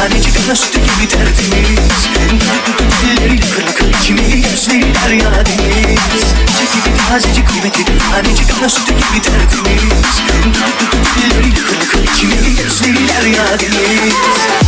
kana sütü gibi tertemiz Dilleriyle kıra kıra içimi gözleri derya deniz Çekili tazecik kıymetli tanecik kana sütü gibi tertemiz Dilleriyle kıra kıra içimi gözleri derya deniz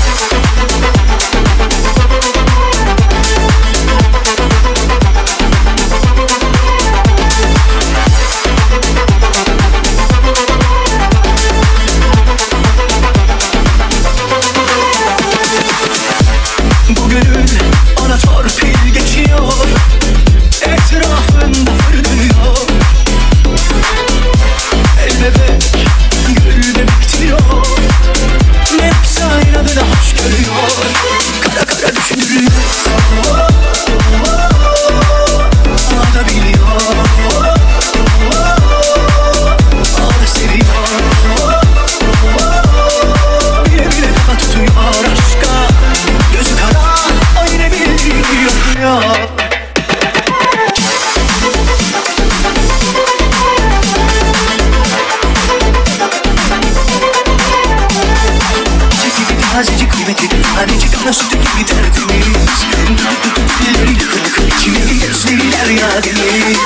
Damla sütü gibi tertemiz Tatlı tüpleri kırak ikimiz Deliler ya deliz